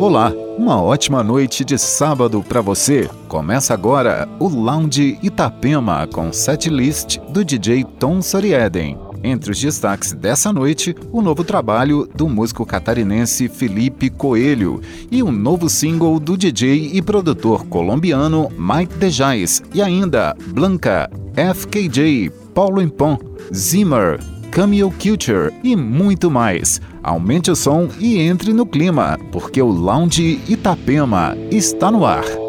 Olá, uma ótima noite de sábado para você. Começa agora o Lounge Itapema com setlist do DJ Tom Sorieden. Entre os destaques dessa noite, o novo trabalho do músico catarinense Felipe Coelho e um novo single do DJ e produtor colombiano Mike Dejais e ainda Blanca, FKJ, Paulo Impon, Zimmer, Camille Culture e muito mais. Aumente o som e entre no clima, porque o Lounge Itapema está no ar.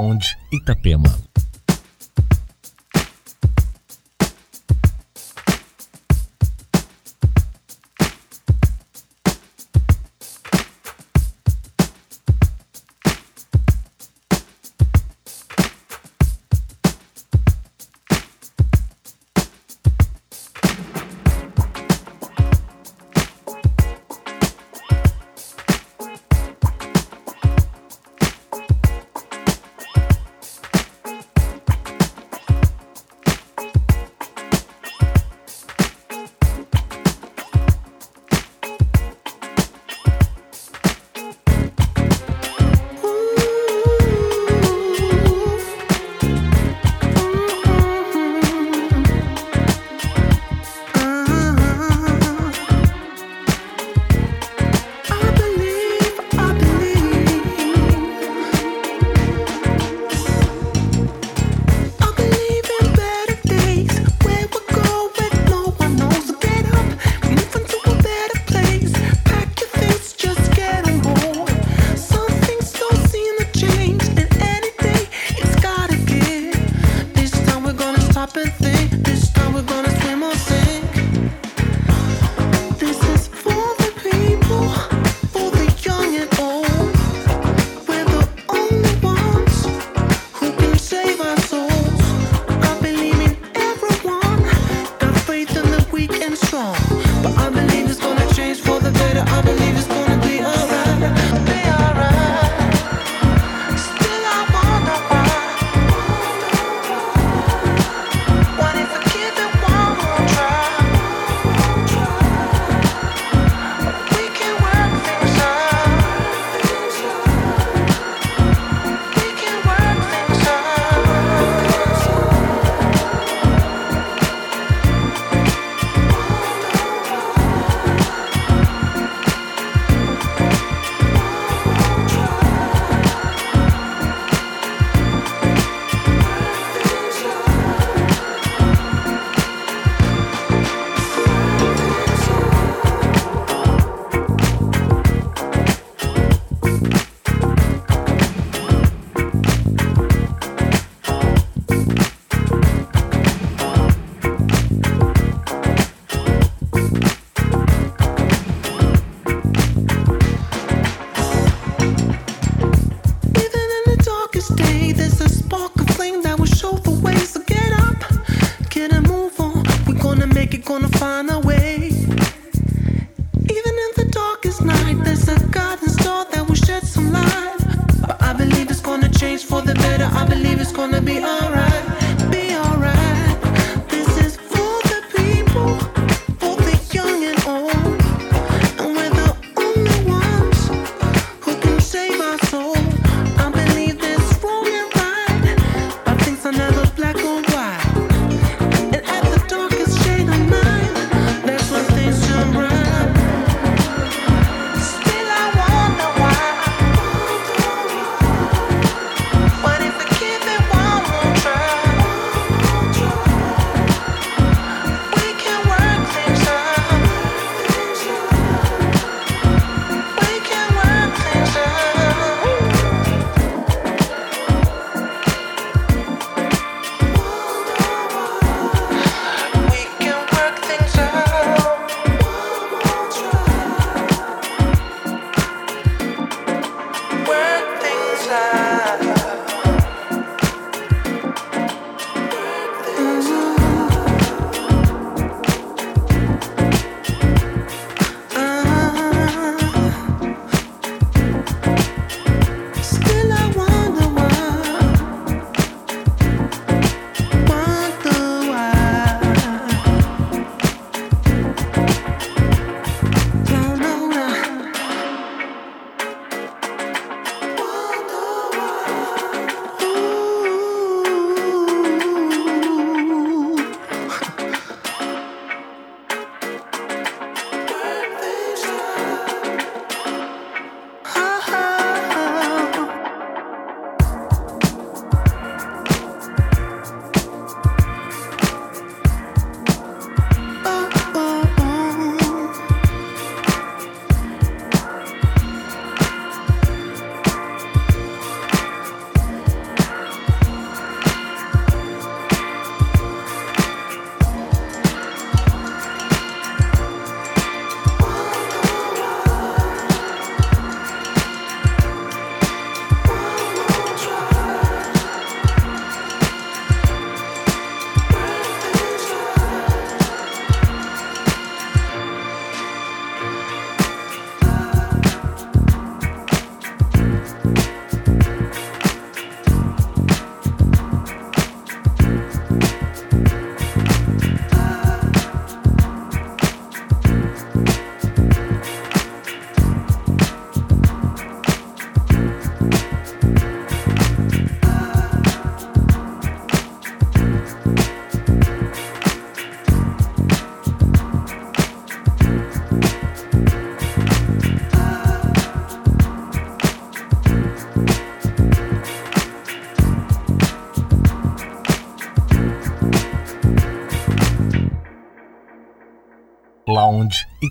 Lounge Itapema.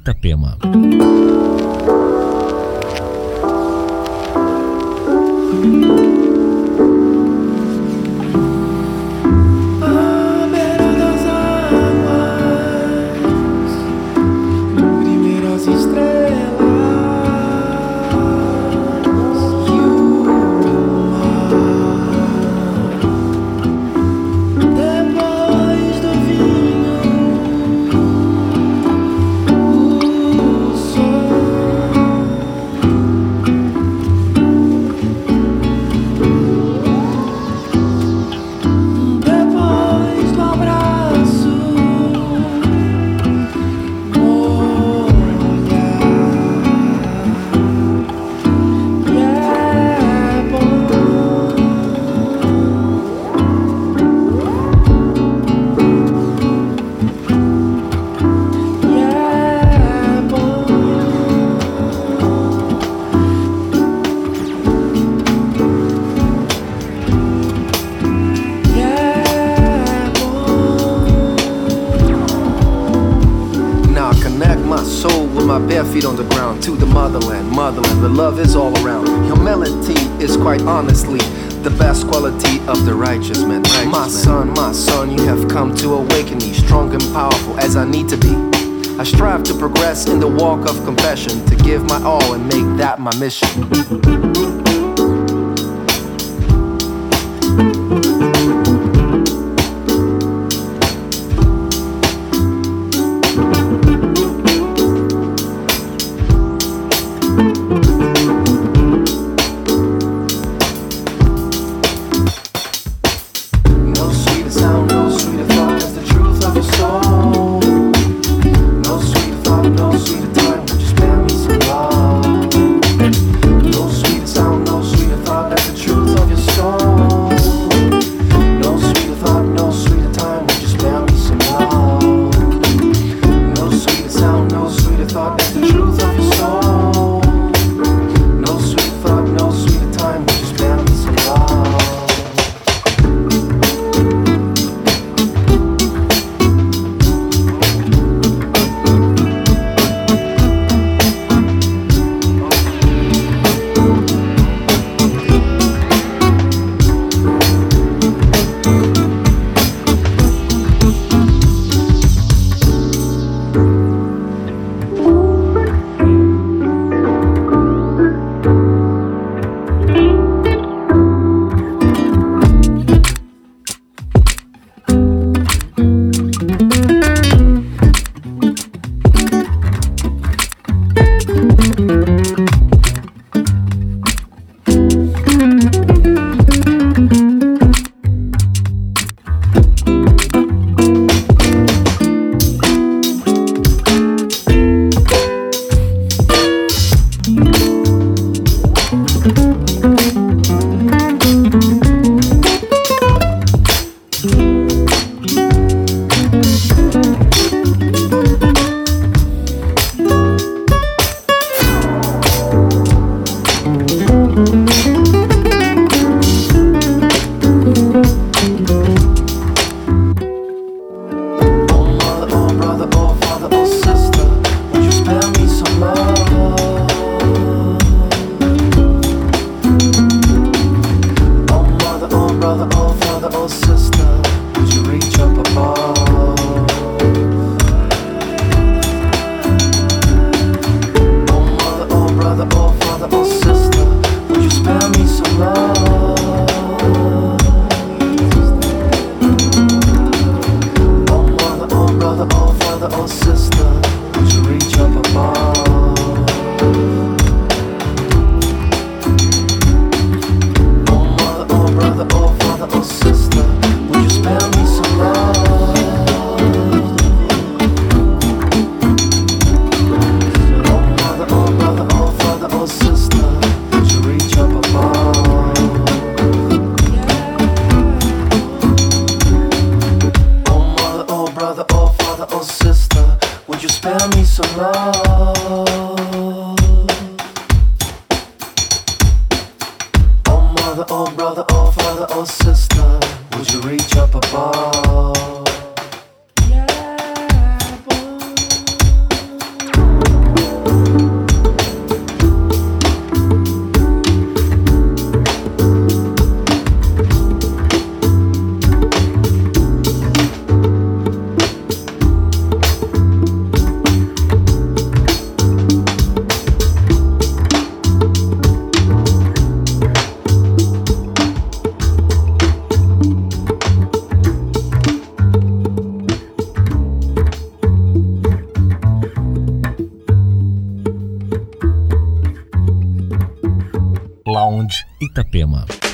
Itapema. got my mission. Itapema.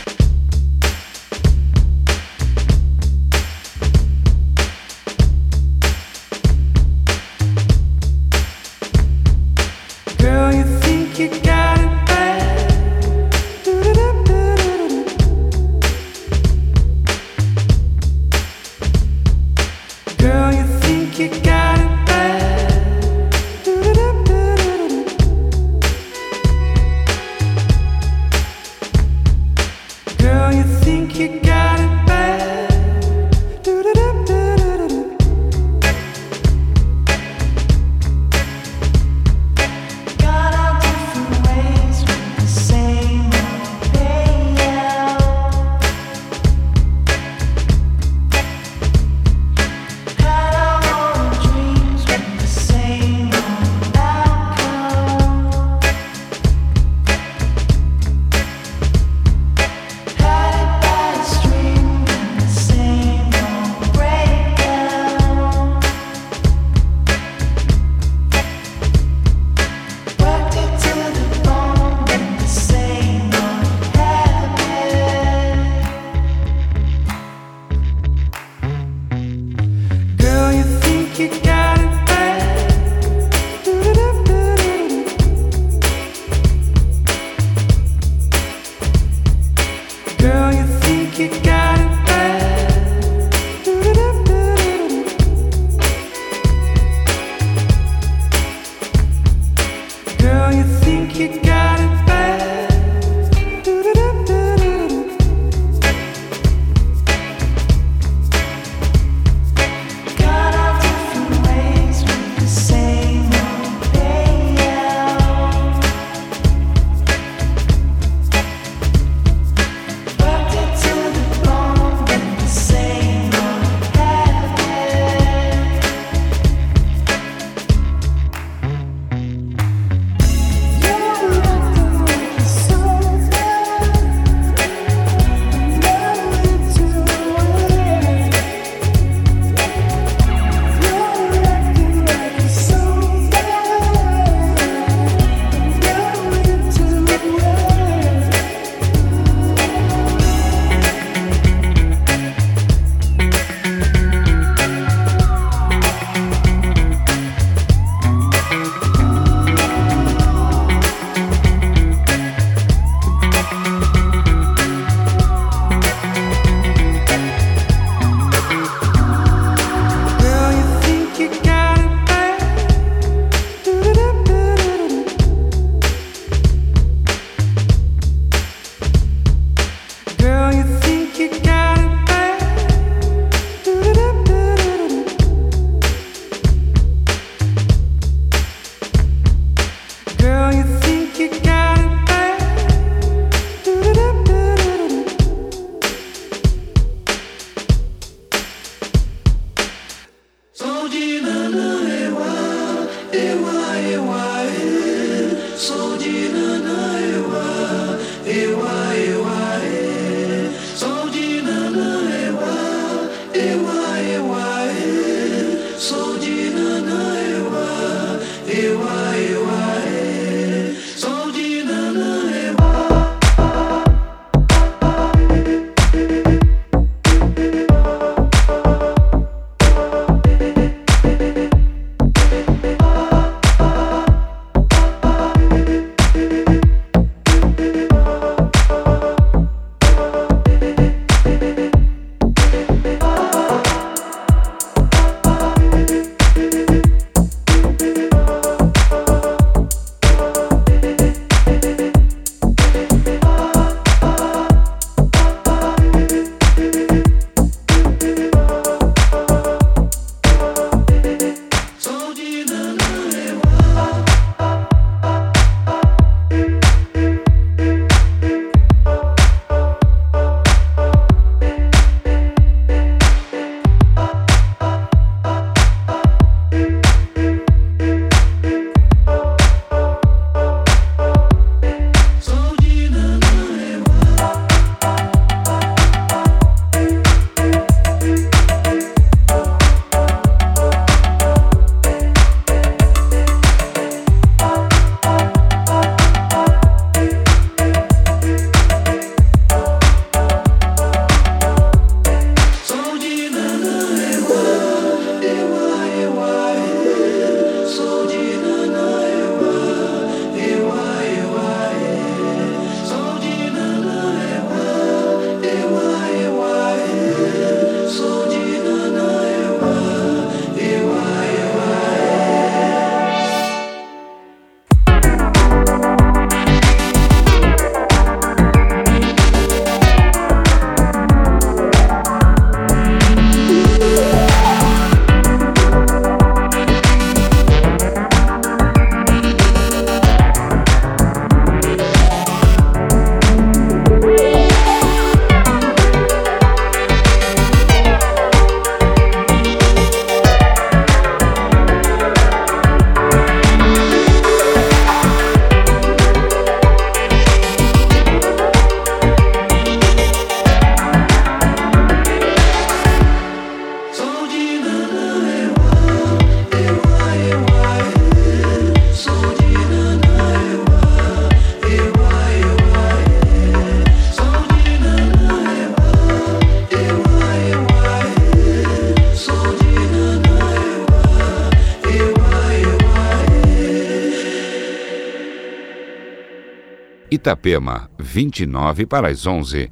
Itapema, 29 para as 11.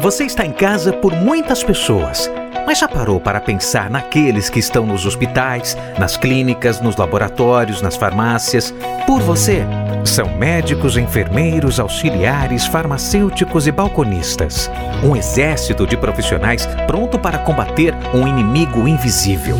Você está em casa por muitas pessoas, mas já parou para pensar naqueles que estão nos hospitais, nas clínicas, nos laboratórios, nas farmácias, por você? São médicos, enfermeiros, auxiliares, farmacêuticos e balconistas. Um exército de profissionais pronto para combater um inimigo invisível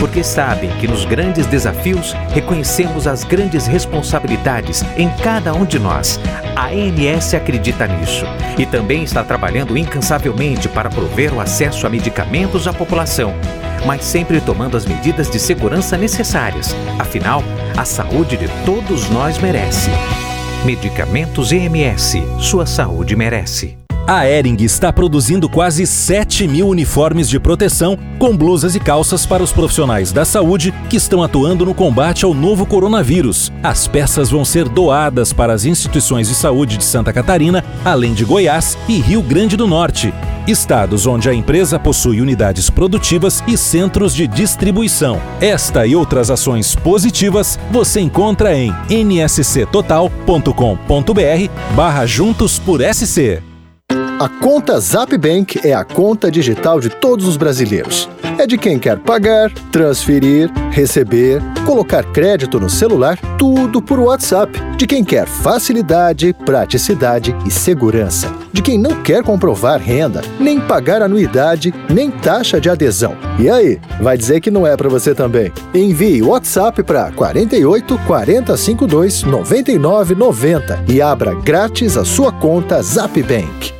porque sabem que nos grandes desafios reconhecemos as grandes responsabilidades em cada um de nós. A ANS acredita nisso e também está trabalhando incansavelmente para prover o acesso a medicamentos à população, mas sempre tomando as medidas de segurança necessárias. Afinal, a saúde de todos nós merece. Medicamentos EMS, sua saúde merece. A Ering está produzindo quase 7 mil uniformes de proteção com blusas e calças para os profissionais da saúde que estão atuando no combate ao novo coronavírus. As peças vão ser doadas para as instituições de saúde de Santa Catarina, além de Goiás e Rio Grande do Norte. Estados onde a empresa possui unidades produtivas e centros de distribuição. Esta e outras ações positivas você encontra em nsctotal.com.br barra Juntos por SC. A conta Zap Bank é a conta digital de todos os brasileiros. É de quem quer pagar, transferir, receber, colocar crédito no celular, tudo por WhatsApp. De quem quer facilidade, praticidade e segurança. De quem não quer comprovar renda, nem pagar anuidade, nem taxa de adesão. E aí, vai dizer que não é para você também? Envie WhatsApp para 48 452 99 90 e abra grátis a sua conta Zap Bank.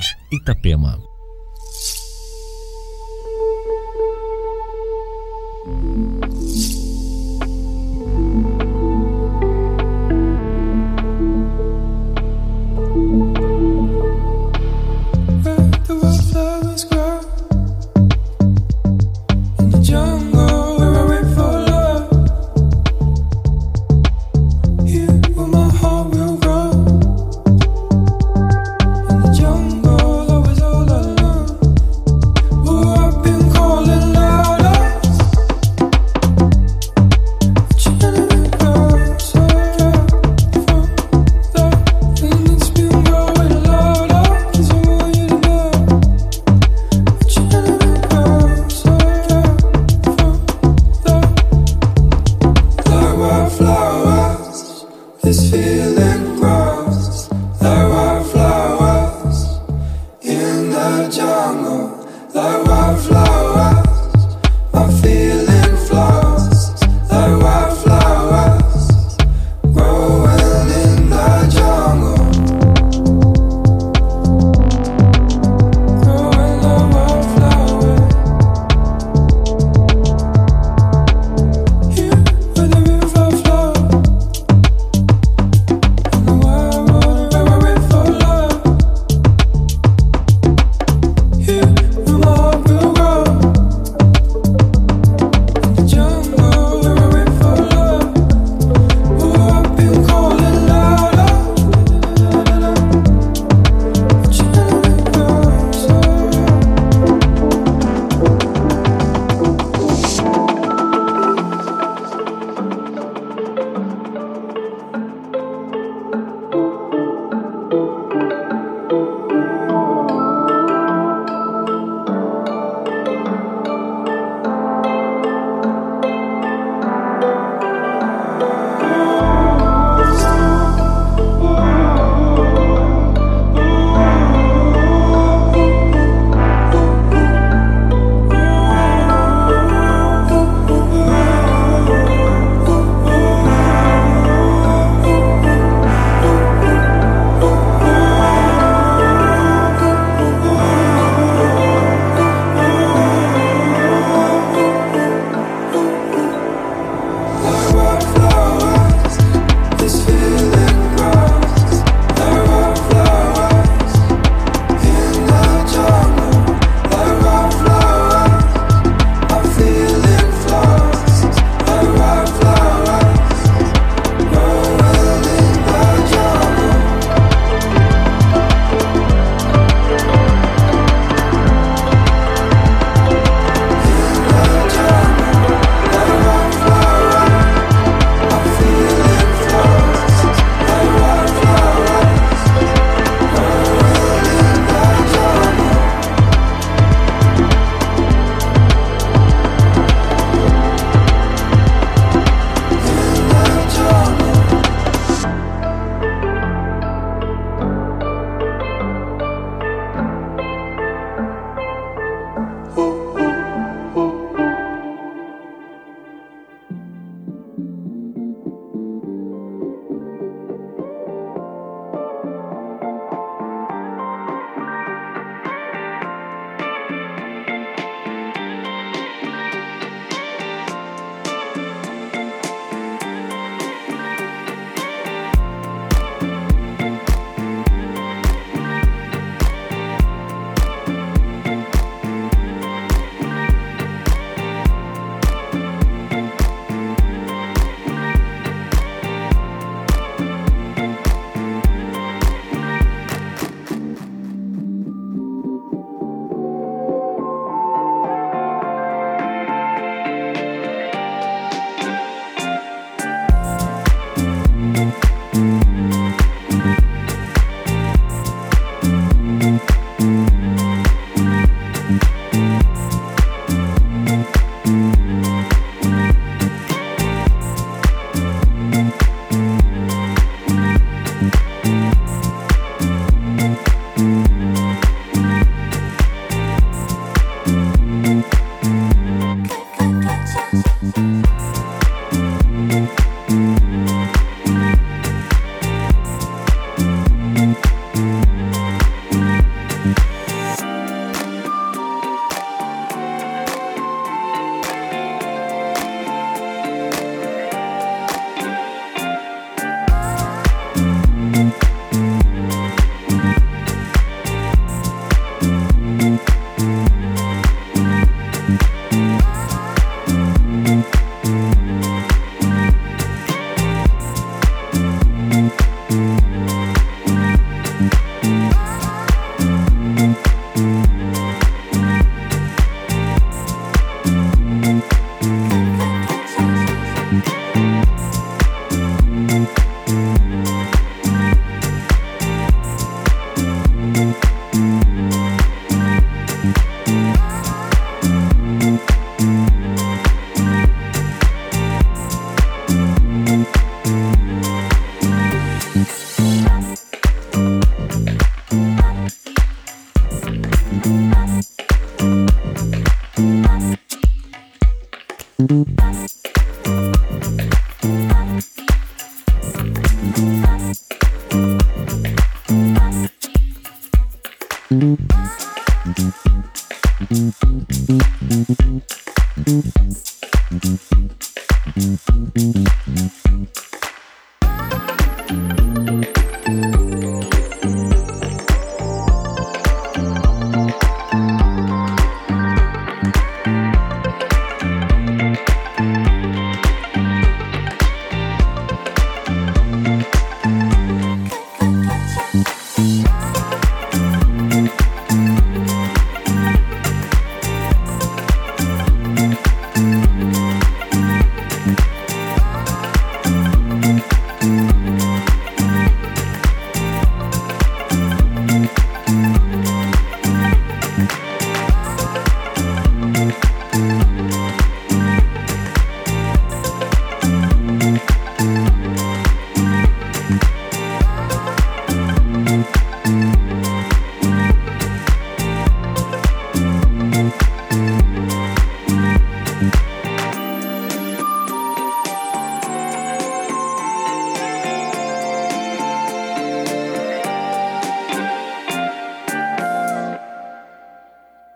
Lounge Itapema.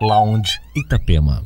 Lounge Itapema.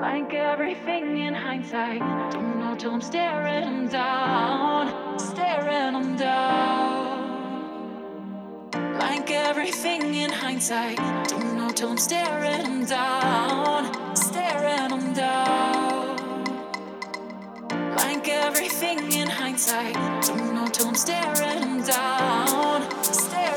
Like everything in hindsight. Don't know till I'm staring them down. Staring them down. Like everything in hindsight. Don't know till I'm staring them down. Staring them down. Like everything in hindsight. Don't know till I'm staring them down. Staring